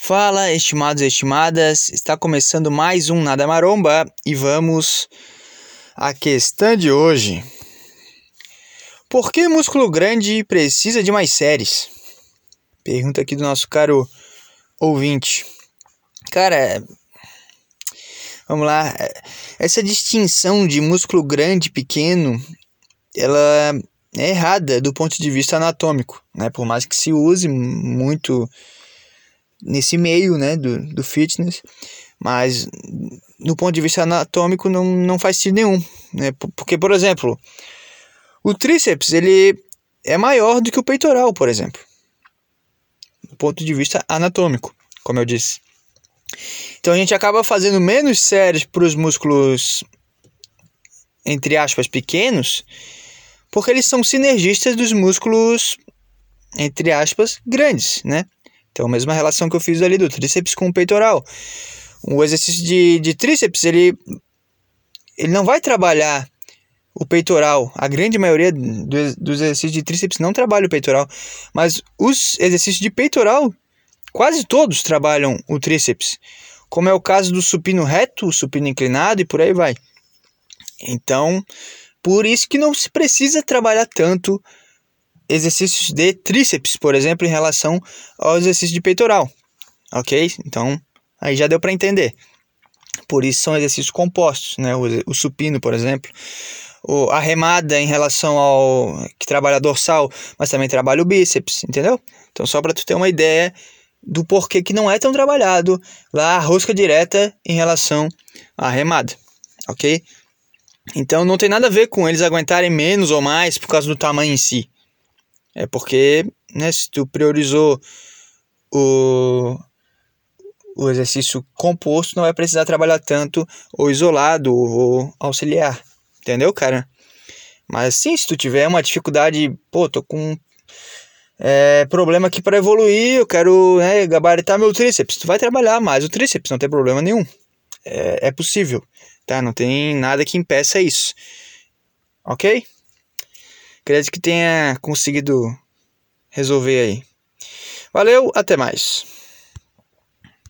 Fala, estimados e estimadas, está começando mais um Nada Maromba e vamos à questão de hoje. Por que músculo grande precisa de mais séries? Pergunta aqui do nosso caro ouvinte. Cara, vamos lá. Essa distinção de músculo grande e pequeno, ela é errada do ponto de vista anatômico, né? Por mais que se use muito nesse meio né, do, do fitness, mas no ponto de vista anatômico não, não faz sentido nenhum. Né? Porque, por exemplo, o tríceps ele é maior do que o peitoral, por exemplo, do ponto de vista anatômico, como eu disse. Então a gente acaba fazendo menos séries para os músculos, entre aspas, pequenos, porque eles são sinergistas dos músculos, entre aspas, grandes, né? Então, a mesma relação que eu fiz ali do tríceps com o peitoral. O exercício de, de tríceps, ele, ele não vai trabalhar o peitoral. A grande maioria do, dos exercícios de tríceps não trabalha o peitoral. Mas os exercícios de peitoral, quase todos trabalham o tríceps. Como é o caso do supino reto, o supino inclinado e por aí vai. Então, por isso que não se precisa trabalhar tanto exercícios de tríceps, por exemplo, em relação ao exercício de peitoral, ok? Então, aí já deu para entender. Por isso são exercícios compostos, né? O, o supino, por exemplo, o, a remada em relação ao que trabalha dorsal, mas também trabalha o bíceps, entendeu? Então, só para tu ter uma ideia do porquê que não é tão trabalhado lá a rosca direta em relação à remada, ok? Então não tem nada a ver com eles aguentarem menos ou mais por causa do tamanho em si. É porque, né, se tu priorizou o, o exercício composto, não vai precisar trabalhar tanto ou isolado ou auxiliar. Entendeu, cara? Mas sim, se tu tiver uma dificuldade, pô, tô com é, problema aqui para evoluir, eu quero né, gabaritar meu tríceps. Tu vai trabalhar mais o tríceps, não tem problema nenhum. É, é possível, tá? Não tem nada que impeça isso. Ok? Acredito que tenha conseguido resolver aí. Valeu, até mais.